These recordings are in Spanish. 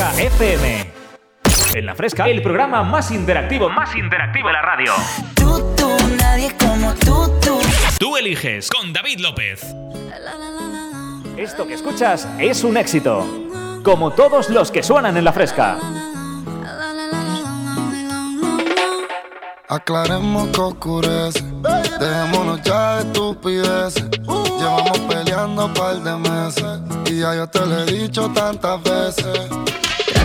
Fresca FM. En La Fresca, el programa más interactivo, más interactivo de la radio. Tú, tú, nadie como tú, tú. Tú eliges con David López. Esto que escuchas es un éxito, como todos los que suenan en La Fresca. Aclaremos que oscurece, dejémonos ya de estupideces. Llevamos peleando un par de meses y ya yo te lo he dicho tantas veces.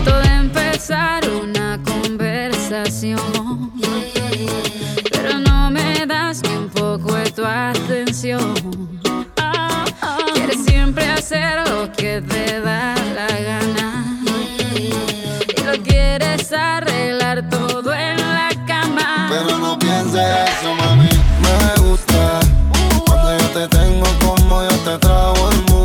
De empezar una conversación, pero no me das ni un poco de tu atención. Quieres siempre hacer lo que te da la gana y lo quieres arreglar todo en la cama. Pero no pienses eso, mami. Me gusta cuando yo te tengo como yo te trago el mundo.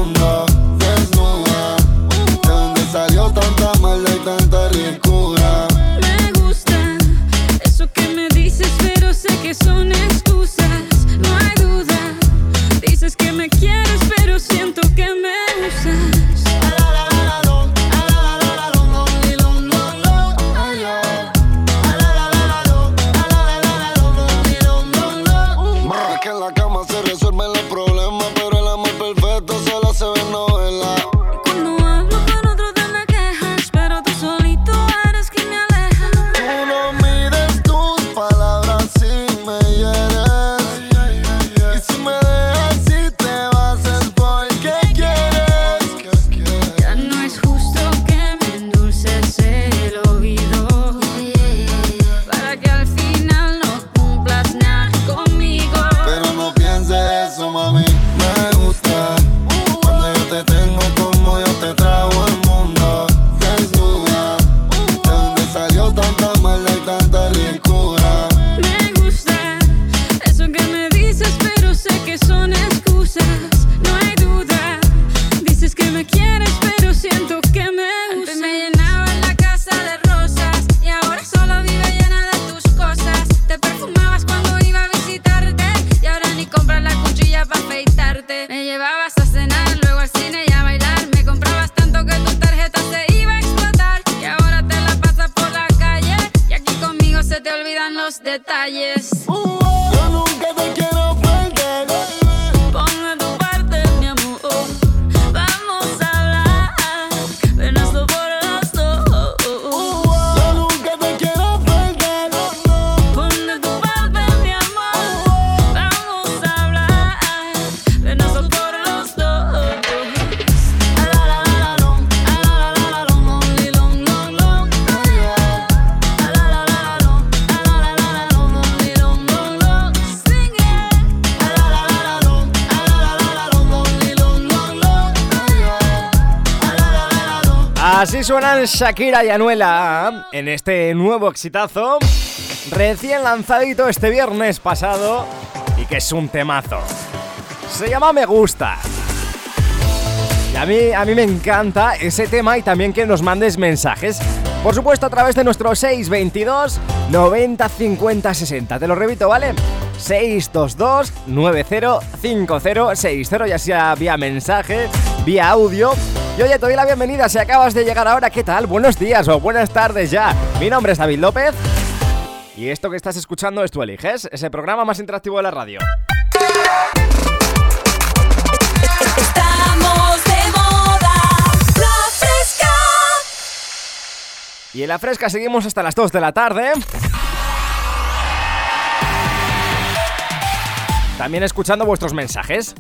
Suenan Shakira y Anuela en este nuevo exitazo, recién lanzadito este viernes pasado y que es un temazo. Se llama Me Gusta. Y a mí, a mí me encanta ese tema y también que nos mandes mensajes. Por supuesto a través de nuestro 622 90 50 60. Te lo repito, ¿vale? 622 90 60 ya sea vía mensaje, vía audio. Y oye, te doy la bienvenida si acabas de llegar ahora, ¿qué tal? Buenos días o buenas tardes ya. Mi nombre es David López. Y esto que estás escuchando es Tú Eliges, ese programa más interactivo de la radio. Estamos de moda. La fresca. Y en la fresca seguimos hasta las 2 de la tarde. También escuchando vuestros mensajes.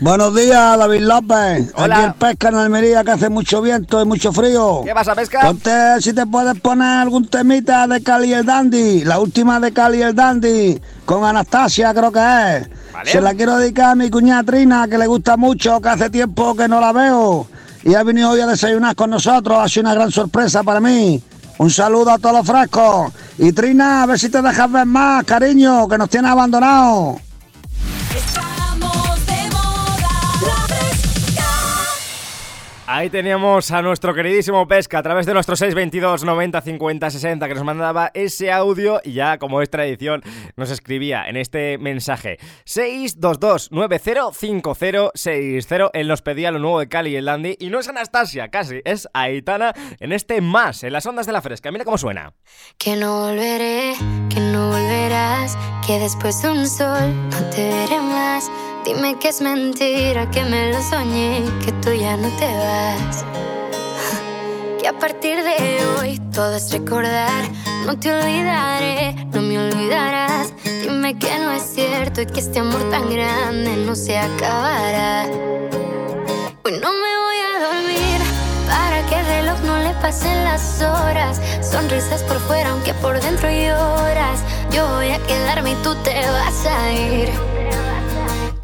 Buenos días, David López. Hola. Aquí en Pesca en Almería que hace mucho viento y mucho frío. ¿Qué pasa, pesca? Ponte si te puedes poner algún temita de Cali y el Dandy, la última de Cali y el Dandy, con Anastasia creo que es. Vale. Se la quiero dedicar a mi cuñada Trina, que le gusta mucho, que hace tiempo que no la veo. Y ha venido hoy a desayunar con nosotros, ha sido una gran sorpresa para mí. Un saludo a todos los frescos. Y Trina, a ver si te dejas ver más, cariño, que nos tienes abandonados. Ahí teníamos a nuestro queridísimo Pesca a través de nuestro 622 90 50 60 que nos mandaba ese audio y ya como es tradición nos escribía en este mensaje 622 90 50 60 Él nos pedía lo nuevo de Cali y el Dandy y no es Anastasia, casi, es Aitana en este más, en las ondas de la fresca. Mira cómo suena. Que no volveré, que no volverás, que después de un sol no te veré más. Dime que es mentira, que me lo soñé, que tú ya no te vas. Que a partir de hoy todo es recordar, no te olvidaré, no me olvidarás. Dime que no es cierto y que este amor tan grande no se acabará. Hoy no me voy a dormir para que el reloj no le pasen las horas. Sonrisas por fuera, aunque por dentro lloras. Yo voy a quedarme y tú te vas a ir.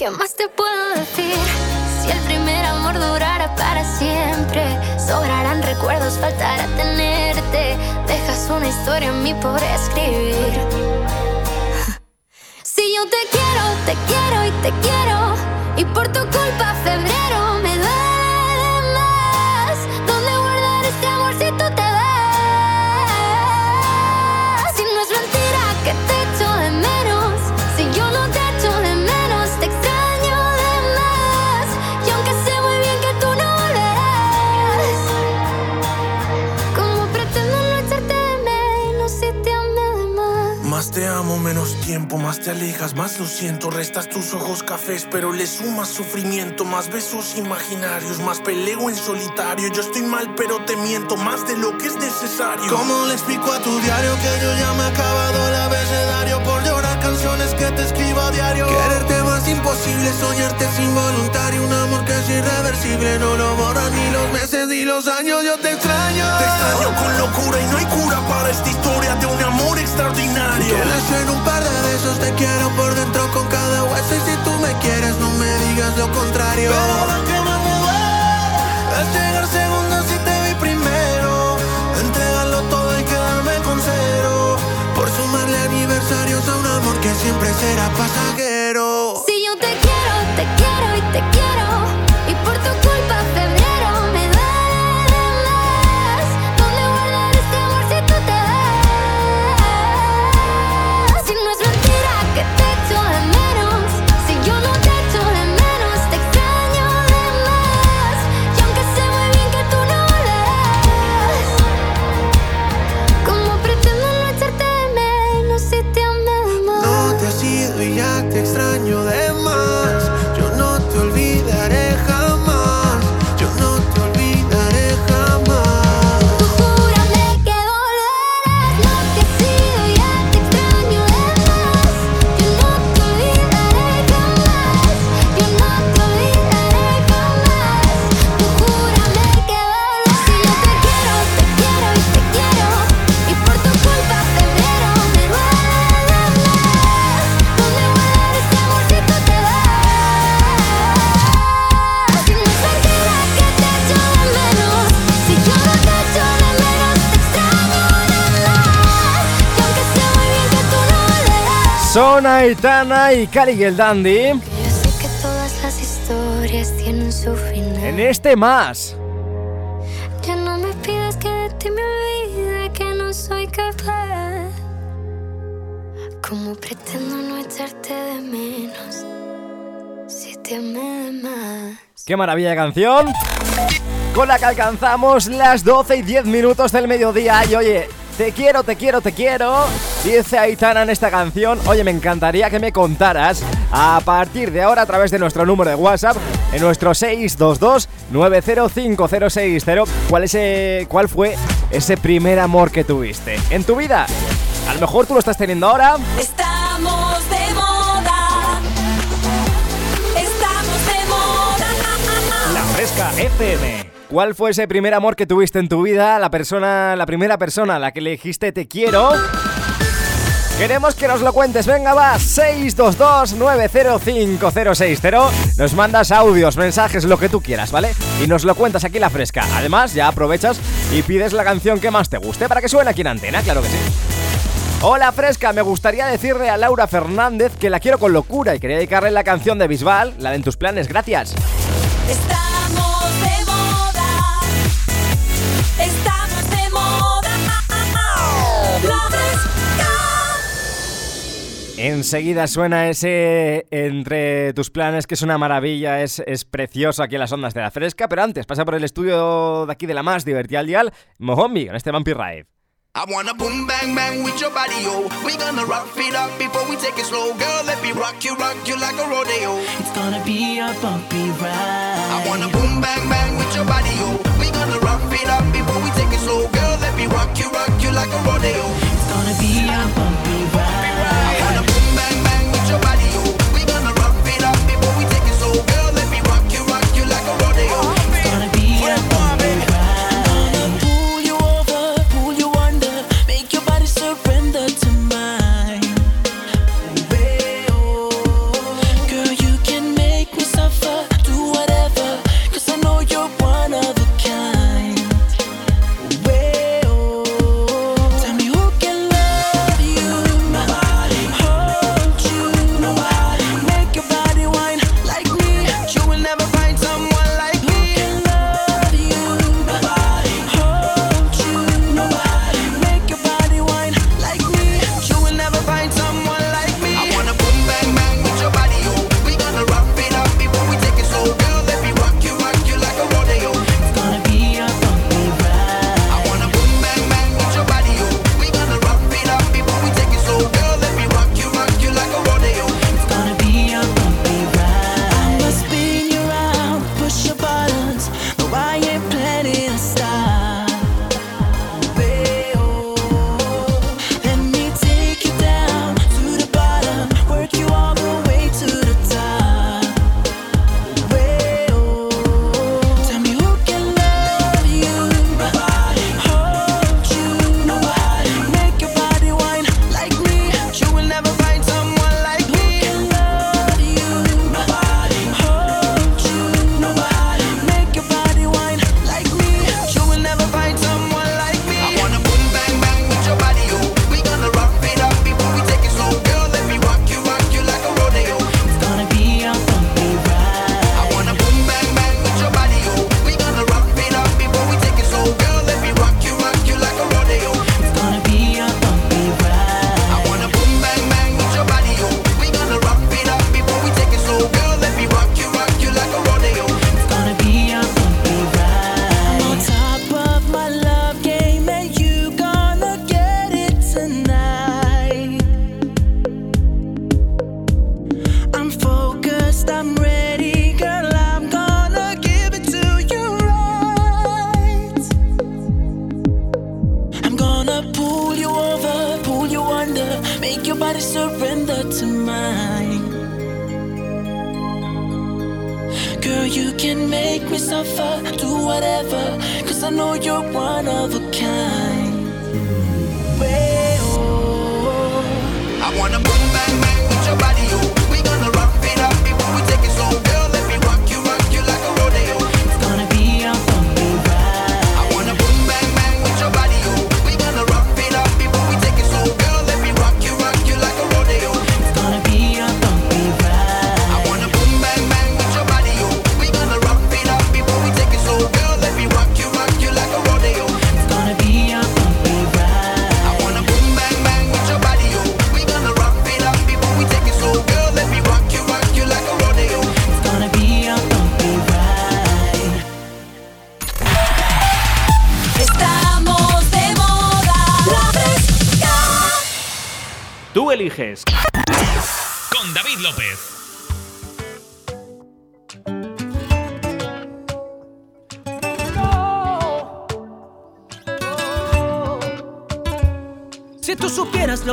¿Qué más te puedo decir? Si el primer amor durara para siempre, sobrarán recuerdos, faltará tenerte. Dejas una historia en mí por escribir. Si yo te quiero, te quiero y te quiero, y por tu culpa febrero más te alejas, más lo siento. Restas tus ojos cafés, pero le sumas sufrimiento. Más besos imaginarios, más peleo en solitario. Yo estoy mal, pero te miento más de lo que es necesario. ¿Cómo le explico a tu diario que yo ya me he acabado el abecedario por canciones que te escribo a diario? Quererte más imposible, soñarte es involuntario. Un amor que es irreversible, no lo borran ni los meses ni los años. Yo te extraño. Te extraño con locura y no hay cura para esta historia de un amor extraordinario. Que le en un par de besos, te quiero por dentro con cada hueso. Y si tú me quieres, no me digas lo contrario. Pero lo que más me duele es llegar siempre será pasajero. Si yo te quiero, te quiero y te quiero. Son Aitana y Cali y el Dandy yo sé que todas las historias tienen su final. en este más. Ya no me pidas que de ti me olvide, que no soy capaz. ¿Cómo pretendo no echarte de menos si te más? Qué maravilla de canción. Con la que alcanzamos las 12 y 10 minutos del mediodía. Y oye, te quiero, te quiero, te quiero. Dice Aitana en esta canción. Oye, me encantaría que me contaras a partir de ahora a través de nuestro número de WhatsApp, en nuestro 622-905060, cuál, es, eh, cuál fue ese primer amor que tuviste en tu vida. A lo mejor tú lo estás teniendo ahora. Estamos de moda. Estamos de moda. La Fresca FM. ¿Cuál fue ese primer amor que tuviste en tu vida? La persona, la primera persona a la que le dijiste te quiero. Queremos que nos lo cuentes, venga va, 622-905060 Nos mandas audios, mensajes, lo que tú quieras, ¿vale? Y nos lo cuentas aquí La Fresca Además, ya aprovechas y pides la canción que más te guste Para que suene aquí en antena, claro que sí Hola Fresca, me gustaría decirle a Laura Fernández que la quiero con locura Y quería dedicarle la canción de Bisbal, la de tus planes, gracias Enseguida suena ese entre tus planes, que es una maravilla, es, es, precioso aquí en las ondas de la fresca, pero antes pasa por el estudio de aquí de la más divertida al dial, Mohombi, con este Vampire Ride. I wanna boom bang bang with your body, yo. We gonna rock it up before we take it slow, girl. Let me rock you, rock you like a rodeo. It's gonna be a bumpy ride. I wanna boom bang bang with your body, yo. We gonna rock it up before we take it slow, girl. Let me rock you, rock you like a rodeo. It's gonna be a bumpy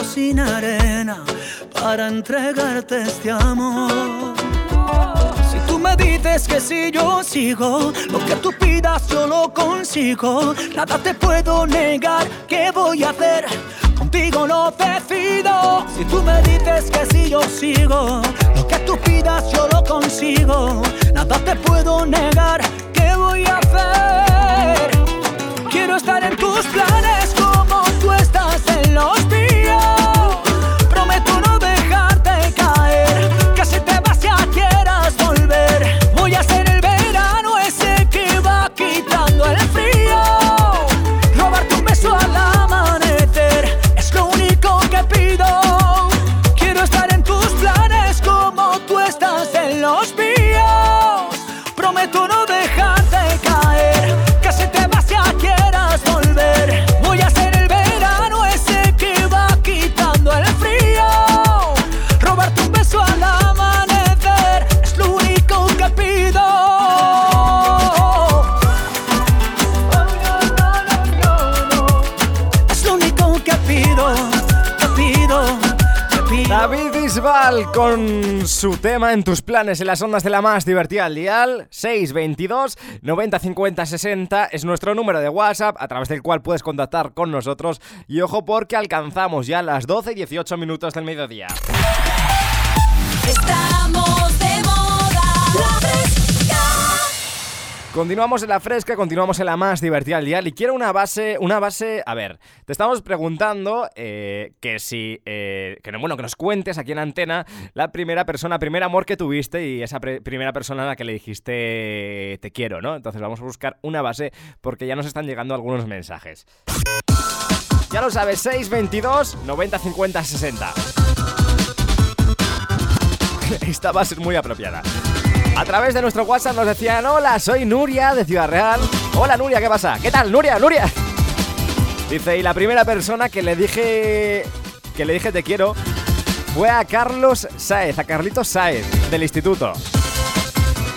sin arena para entregarte este amor. Si tú me dices que si yo sigo, lo que tú pidas yo lo consigo. Nada te puedo negar, ¿qué voy a hacer? Contigo lo decido. Si tú me dices que si yo sigo, lo que tú pidas yo lo consigo. Nada te puedo negar, ¿qué voy a hacer? Quiero estar en tus planes Prometo no dejarte caer, que si te vas ya quieras volver. Voy a ser el verano ese que va quitando el frío. Robarte un beso al amanecer es lo único que pido. Es lo único que pido, que pido, que pido. David Bisbal con su tema en tus planes en las ondas de la más divertida al dial 622 90 50 60 es nuestro número de WhatsApp a través del cual puedes contactar con nosotros y ojo porque alcanzamos ya las 12 y 18 minutos del mediodía. Continuamos en la fresca, continuamos en la más divertida al dial y quiero una base, una base, a ver, te estamos preguntando eh, que si, eh, que no, bueno, que nos cuentes aquí en antena la primera persona, primer amor que tuviste y esa primera persona a la que le dijiste te quiero, ¿no? Entonces vamos a buscar una base porque ya nos están llegando algunos mensajes. Ya lo sabes, 622 90 50 60. Esta a ser muy apropiada. A través de nuestro WhatsApp nos decían, hola, soy Nuria de Ciudad Real. Hola Nuria, ¿qué pasa? ¿Qué tal, Nuria? Nuria. Dice, y la primera persona que le dije que le dije te quiero fue a Carlos Saez, a Carlitos Saez, del instituto.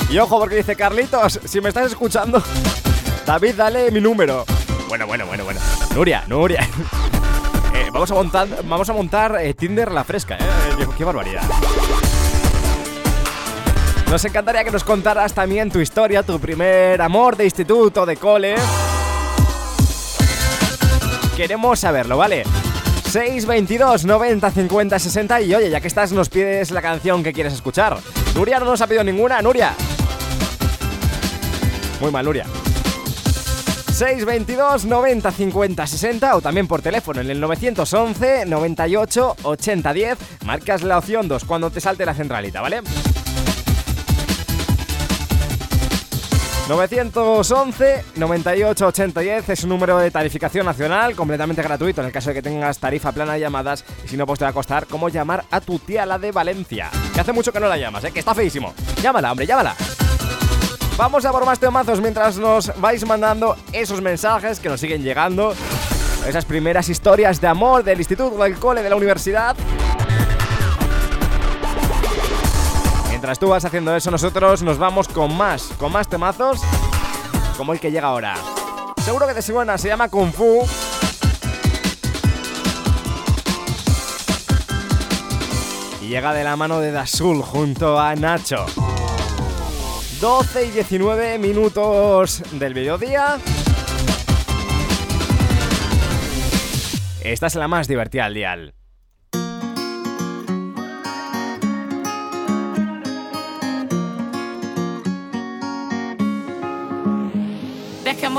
Y ojo, porque dice, Carlitos, si me estás escuchando, David, dale mi número. Bueno, bueno, bueno, bueno. Nuria, Nuria. Eh, vamos a montar, vamos a montar eh, Tinder la fresca, ¿eh? Qué barbaridad. Nos encantaría que nos contaras también tu historia, tu primer amor de instituto, de cole. Queremos saberlo, ¿vale? 622 90 50 60 y oye, ya que estás nos pides la canción que quieres escuchar. Nuria no nos ha pedido ninguna, Nuria. Muy mal, Nuria. 622 90 50 60 o también por teléfono en el 911 98 80 10. Marcas la opción 2 cuando te salte la centralita, ¿vale? 911 98 80 10 es un número de tarificación nacional completamente gratuito en el caso de que tengas tarifa plana de llamadas y si no pues te va a costar como llamar a tu tía la de Valencia. Que hace mucho que no la llamas, ¿eh? que está feísimo. Llámala hombre, llámala. Vamos a por más temazos mientras nos vais mandando esos mensajes que nos siguen llegando. Esas primeras historias de amor del instituto, del cole, de la universidad Mientras tú vas haciendo eso, nosotros nos vamos con más, con más temazos, como el que llega ahora. Seguro que te suena, se llama Kung Fu. Y llega de la mano de Dasul junto a Nacho. 12 y 19 minutos del mediodía. Esta es la más divertida al dial.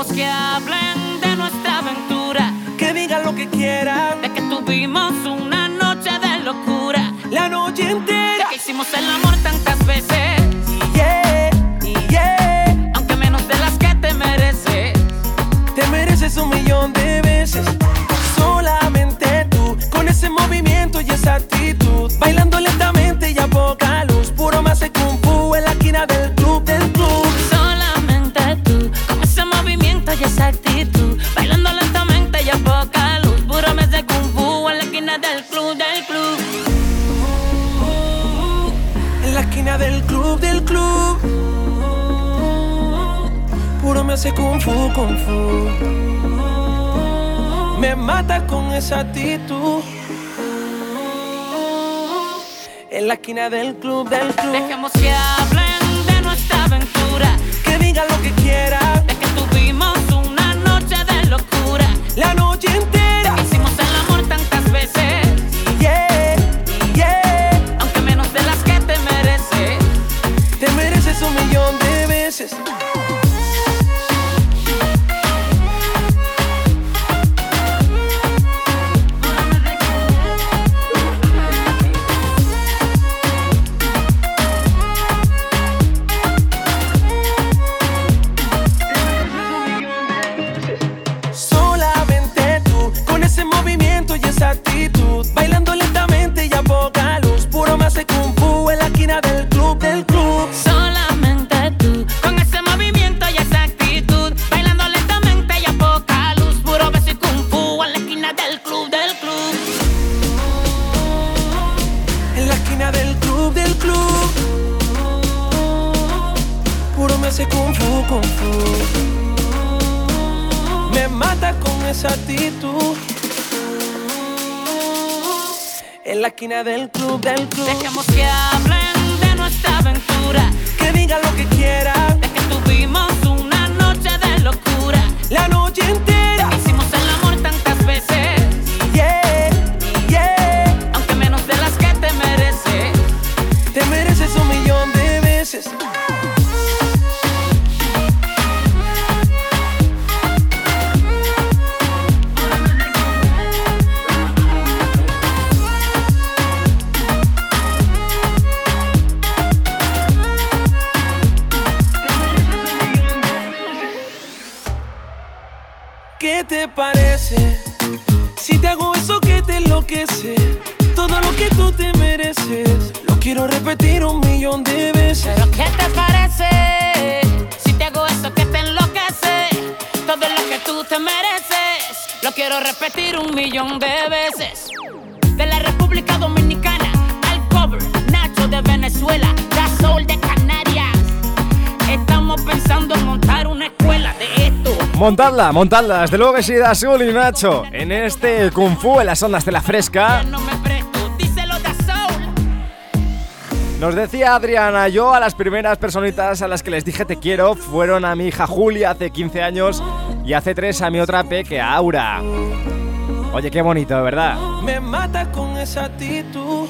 Que hablen de nuestra aventura, Que digan lo que quieran, de que tuvimos una noche de locura, la noche de entera. que hicimos el amor tantas veces, Yeah, yeah. aunque menos de las que te mereces. Te mereces un millón de veces. reina del club, del club. Puro me hace kung fu, kung fu. Me mata con esa actitud. En la esquina del club, del club. Dejemos que hablen de nuestra aventura. Que digan lo que quieran de veces. Parece? Si te hago eso que te enloquece, todo lo que tú te mereces, lo quiero repetir un millón de veces. Pero ¿qué te parece? Si te hago eso que te enloquece, todo lo que tú te mereces, lo quiero repetir un millón de veces. De la República Dominicana al cover, Nacho de Venezuela, Da Soul de Canarias. Estamos pensando en montar una escuela de esto. Montadla, montadla, desde luego que sí, da Azul y Nacho. En este Kung Fu en las ondas de la fresca. Nos decía Adriana, yo a las primeras personitas a las que les dije te quiero fueron a mi hija Julia hace 15 años y hace 3 a mi otra peque, Aura. Oye, qué bonito, ¿verdad? Me mata con esa actitud.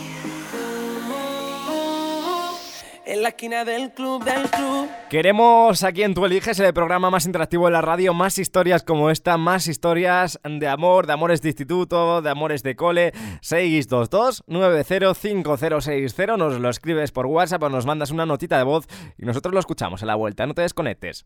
En la esquina del club, del club. Queremos aquí en Tú Eliges, el programa más interactivo de la radio, más historias como esta, más historias de amor, de amores de instituto, de amores de cole. 622-905060. Nos lo escribes por WhatsApp o nos mandas una notita de voz y nosotros lo escuchamos a la vuelta. No te desconectes.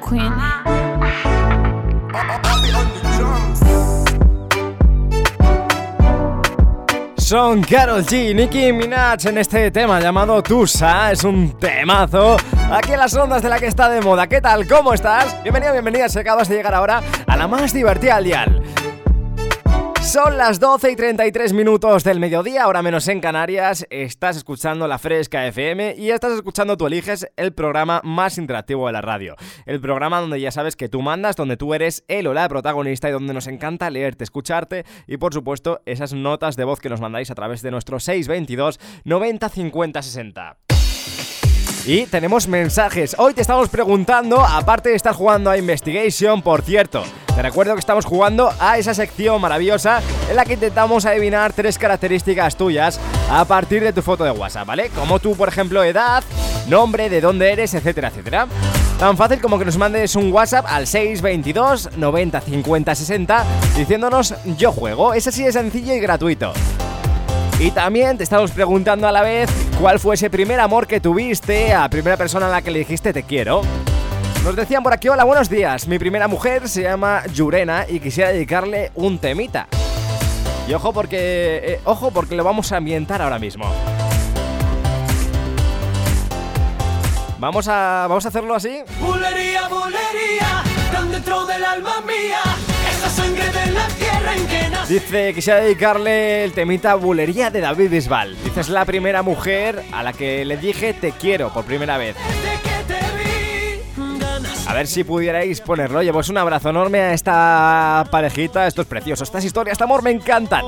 Queen. Son Carol G, Nicki Minaj en este tema llamado Tusa. Es un temazo. Aquí en las ondas de la que está de moda. ¿Qué tal? ¿Cómo estás? Bienvenido, bienvenida. Si acabas de llegar ahora a la más divertida al dial. Son las 12 y 33 minutos del mediodía, ahora menos en Canarias. Estás escuchando la Fresca FM y estás escuchando Tú Eliges, el programa más interactivo de la radio. El programa donde ya sabes que tú mandas, donde tú eres el o la protagonista y donde nos encanta leerte, escucharte y, por supuesto, esas notas de voz que nos mandáis a través de nuestro 622 90 50 60. Y tenemos mensajes. Hoy te estamos preguntando, aparte de estar jugando a Investigation, por cierto, te recuerdo que estamos jugando a esa sección maravillosa en la que intentamos adivinar tres características tuyas a partir de tu foto de WhatsApp, ¿vale? Como tú, por ejemplo, edad, nombre, de dónde eres, etcétera, etcétera. Tan fácil como que nos mandes un WhatsApp al 622 90 50 60 diciéndonos yo juego. Es así de sencillo y gratuito. Y también te estamos preguntando a la vez cuál fue ese primer amor que tuviste a primera persona a la que le dijiste te quiero. Nos decían por aquí, hola, buenos días. Mi primera mujer se llama Yurena y quisiera dedicarle un temita. Y ojo porque, eh, ojo porque lo vamos a ambientar ahora mismo. Vamos a, vamos a hacerlo así. Bulería, bulería, tan dentro del alma mía, esa sangre de la tierra en que. Dice, quisiera dedicarle el temita Bulería de David Bisbal. Dice, es la primera mujer a la que le dije te quiero por primera vez. A ver si pudierais ponerlo. Oye, pues un abrazo enorme a esta parejita. Esto es precioso. Estas historias de amor me encantan.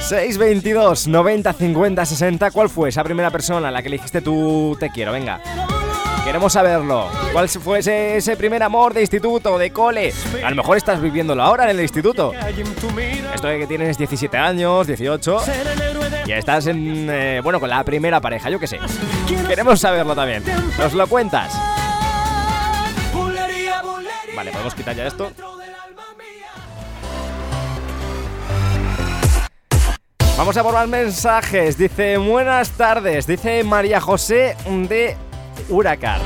622 90 50 60. ¿Cuál fue esa primera persona a la que le dijiste tú te quiero? Venga. Queremos saberlo. ¿Cuál fue ese, primer amor de instituto, de cole? A lo mejor estás viviéndolo ahora en el instituto. Esto de que tienes 17 años, 18 y estás en, eh, bueno, con la primera pareja, yo qué sé. Queremos saberlo también. ¿Nos lo cuentas? Vale, podemos quitar ya esto. Vamos a por más mensajes. Dice, buenas tardes. Dice María José de Huracán.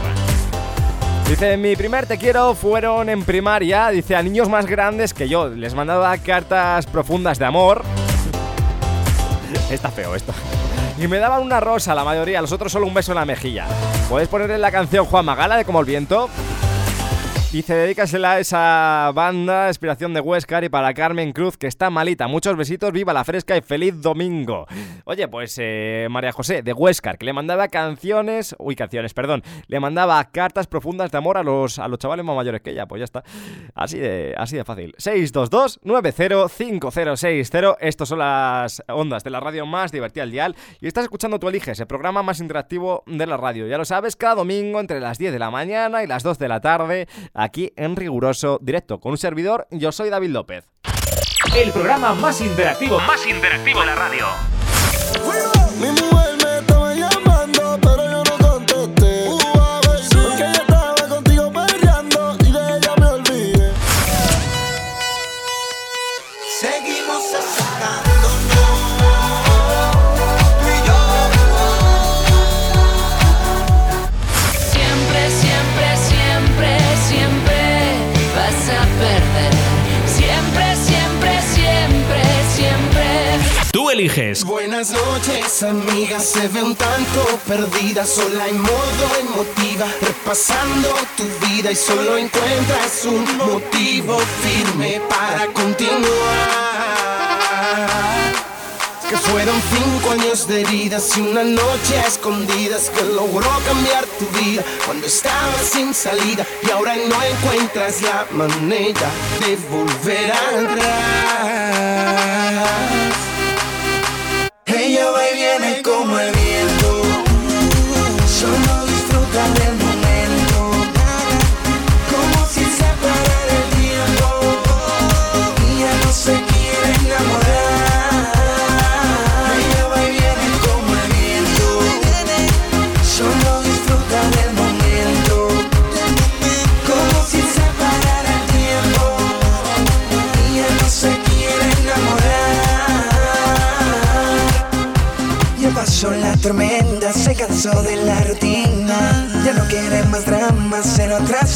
Dice, mi primer te quiero fueron en primaria. Dice, a niños más grandes que yo. Les mandaba cartas profundas de amor. Está feo esto. Y me daban una rosa la mayoría, los otros solo un beso en la mejilla. ¿Puedes ponerle la canción Juan Magala de Como el Viento? Dice, dedícasela a esa banda, inspiración de Huescar y para Carmen Cruz, que está malita. Muchos besitos, viva la fresca y feliz domingo. Oye, pues eh, María José de Huescar, que le mandaba canciones, uy, canciones, perdón, le mandaba cartas profundas de amor a los, a los chavales más mayores que ella, pues ya está. Así de, así de fácil. 622-905060. Estos son las ondas de la radio más divertida al dial. Y estás escuchando Tú Eliges, el programa más interactivo de la radio. Ya lo sabes, cada domingo entre las 10 de la mañana y las 2 de la tarde en riguroso directo con un servidor. Yo soy David López. El programa más interactivo, más interactivo de la radio. Buenas noches, amigas, se ve un tanto perdida, sola en modo emotiva, repasando tu vida y solo encuentras un motivo firme para continuar. Que fueron cinco años de heridas y una noche a escondidas que logró cambiar tu vida cuando estabas sin salida y ahora no encuentras la manera de volver atrás. Ella va y viene como el viento.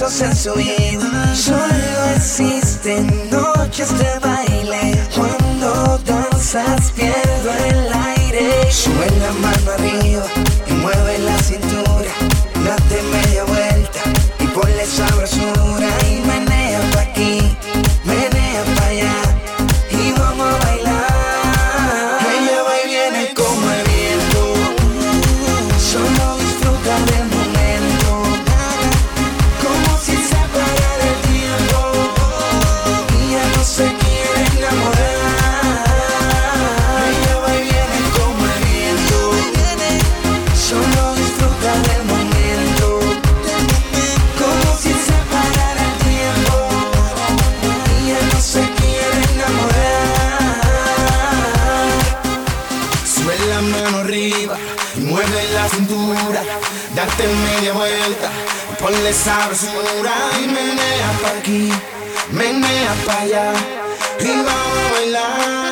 besos en su oído. Solo existen noches de cintura, date media vuelta, ponle sabrosura y menea pa' aquí, menea pa' allá, y vamos a bailar.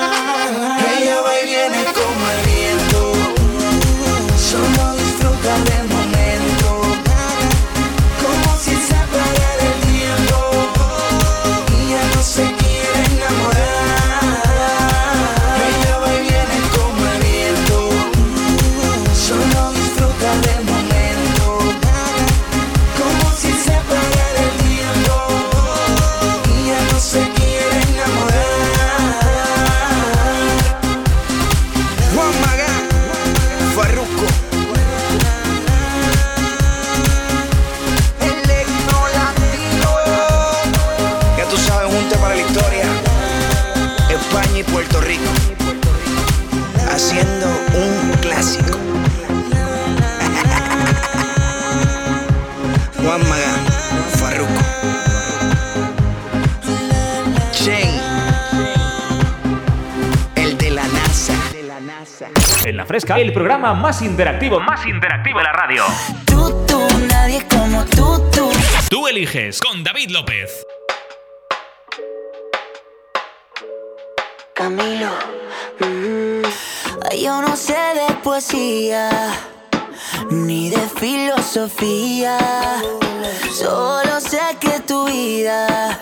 El programa más interactivo, más interactivo de la radio. Tú, tú, nadie como tú, tú. Tú eliges con David López. Camilo, mm, yo no sé de poesía ni de filosofía, solo sé que tu vida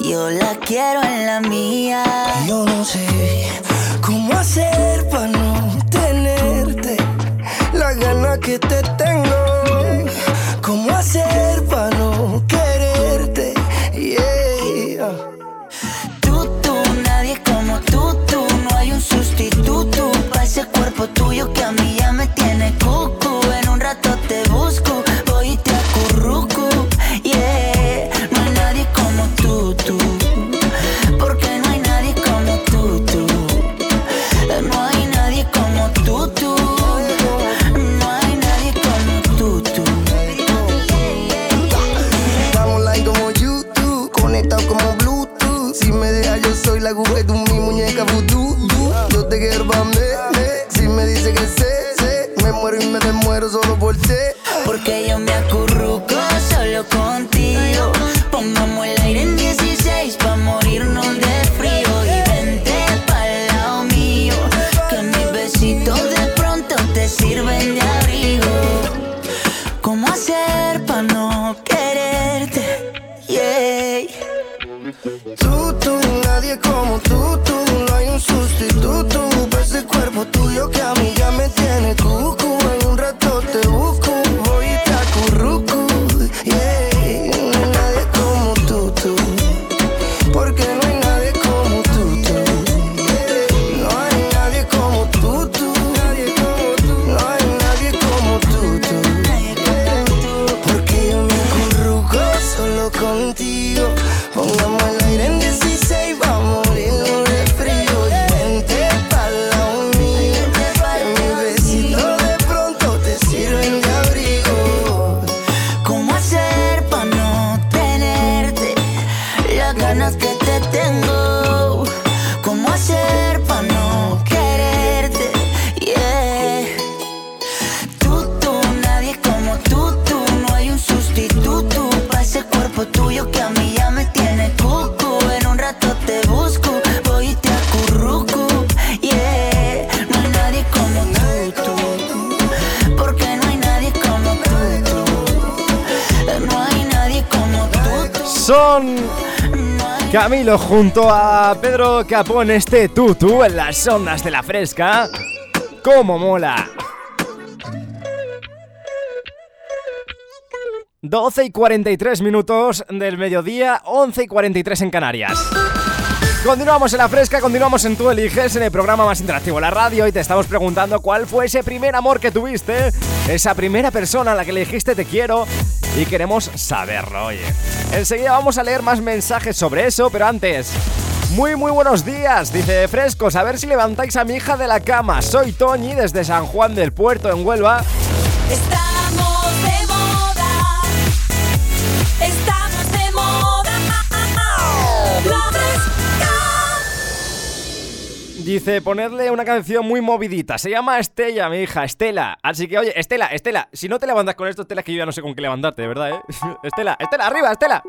yo la quiero en la mía. Yo no sé cómo hacer para hacer para no quererte? Yeah. Tú, tú, nadie como tú, tú. No hay un sustituto para ese cuerpo tuyo que a mí ya me tiene cucu. En un rato te busco Junto a Pedro Capón este tutu en las ondas de la fresca. ¡Cómo mola! 12 y 43 minutos del mediodía, 11 y 43 en Canarias. Continuamos en la fresca, continuamos en Tú Eliges, en el programa más interactivo, la radio, y te estamos preguntando cuál fue ese primer amor que tuviste, esa primera persona a la que le dijiste te quiero, y queremos saberlo, oye. Enseguida vamos a leer más mensajes sobre eso, pero antes... Muy, muy buenos días, dice Frescos, a ver si levantáis a mi hija de la cama. Soy Toñi desde San Juan del Puerto, en Huelva. Está Dice, ponerle una canción muy movidita. Se llama Estella, mi hija, Estela. Así que, oye, Estela, Estela, si no te levantas con esto, Estela, es que yo ya no sé con qué levantarte, de verdad, ¿eh? Estela, Estela, arriba, Estela.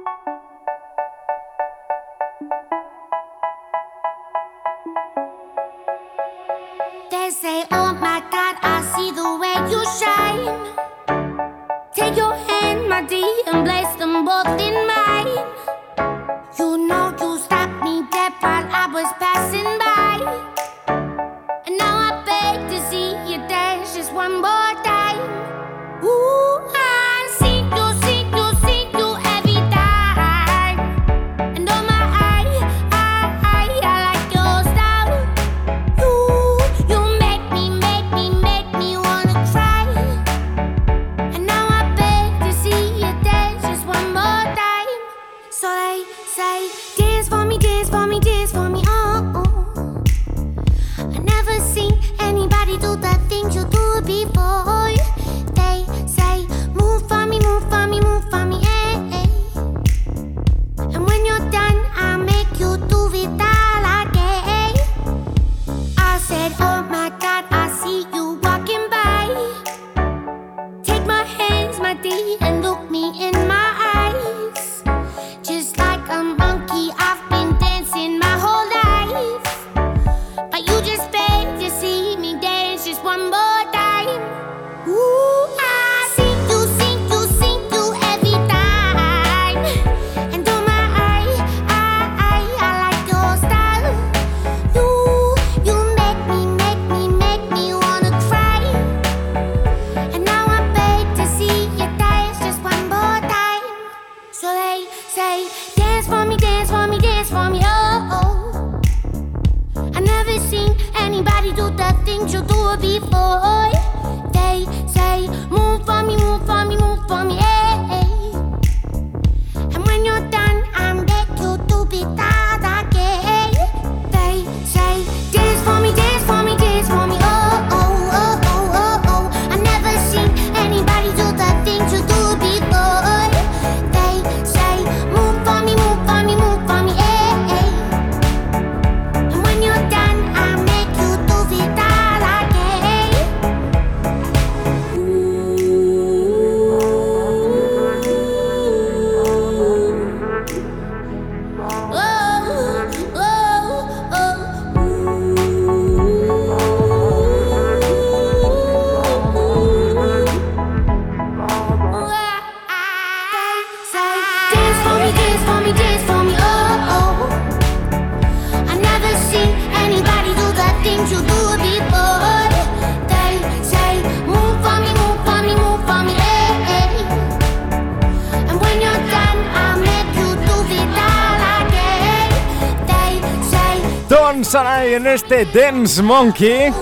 en este Dance Monkey.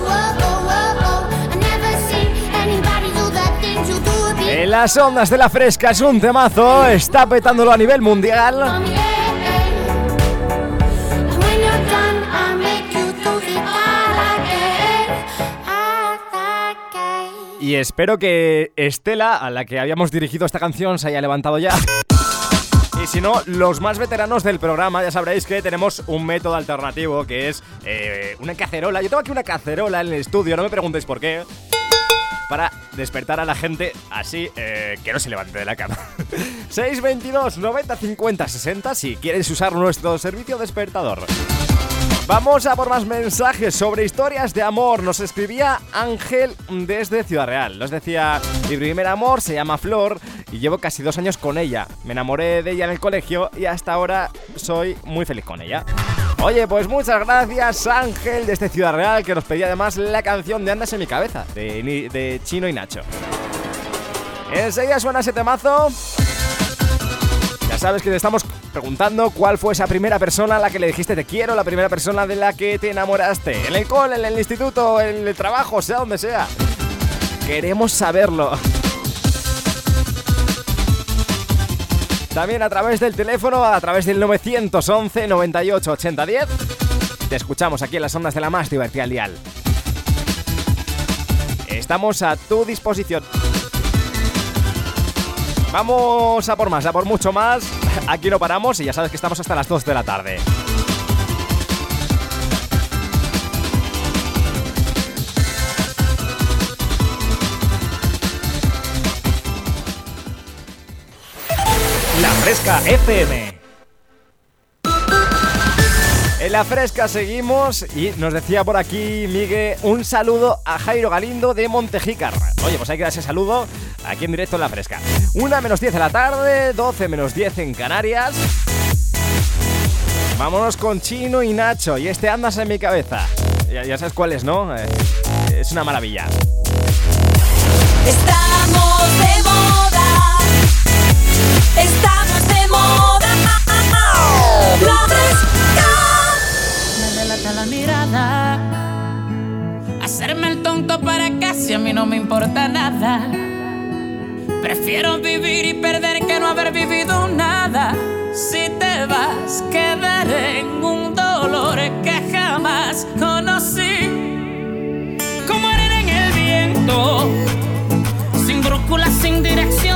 En las ondas de la fresca es un temazo, está petándolo a nivel mundial. Y espero que Estela, a la que habíamos dirigido esta canción, se haya levantado ya. Y si no, los más veteranos del programa ya sabréis que tenemos un método alternativo que es eh, una cacerola. Yo tengo aquí una cacerola en el estudio, no me preguntéis por qué. Para despertar a la gente así eh, que no se levante de la cama. 622 90 50 60 si quieres usar nuestro servicio despertador. Vamos a por más mensajes sobre historias de amor. Nos escribía Ángel desde Ciudad Real. Nos decía, mi primer amor se llama Flor y llevo casi dos años con ella. Me enamoré de ella en el colegio y hasta ahora soy muy feliz con ella. Oye, pues muchas gracias Ángel desde Ciudad Real que nos pedía además la canción de Andas en mi cabeza de, de Chino y Nacho. Enseguida suena ese temazo. Ya sabes que te estamos preguntando cuál fue esa primera persona a la que le dijiste te quiero, la primera persona de la que te enamoraste. En el cole, en el instituto, en el trabajo, sea donde sea. Queremos saberlo. También a través del teléfono, a través del 911 98 80 10. Te escuchamos aquí en las ondas de la más divertida al dial. Estamos a tu disposición. Vamos a por más, a por mucho más. Aquí no paramos y ya sabes que estamos hasta las 2 de la tarde. Fresca FM. En la fresca seguimos y nos decía por aquí Miguel un saludo a Jairo Galindo de Montejícar. Oye, pues hay que dar ese saludo aquí en directo en la fresca. Una menos 10 de la tarde, 12 menos 10 en Canarias. Vámonos con Chino y Nacho y este andas en mi cabeza. Ya, sabes cuál es, ¿no? Eh, es una maravilla. No me importa nada. Prefiero vivir y perder que no haber vivido nada. Si te vas, quedaré en un dolor que jamás conocí. Como arena en el viento, sin brújula, sin dirección,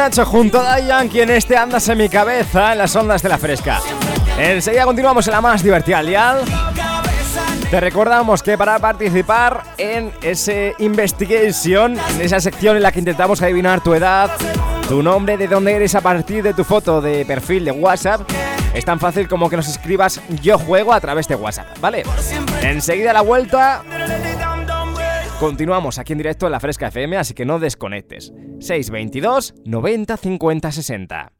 Nacho junto a Day Yankee en este Andas en mi cabeza en las ondas de la fresca. Enseguida continuamos en la más divertida Lial. Te recordamos que para participar en ese investigation, en esa sección en la que intentamos adivinar tu edad, tu nombre, de dónde eres a partir de tu foto de perfil de WhatsApp, es tan fácil como que nos escribas yo juego a través de WhatsApp, ¿vale? Enseguida la vuelta continuamos aquí en directo en la Fresca FM, así que no desconectes. 622 90 50 60.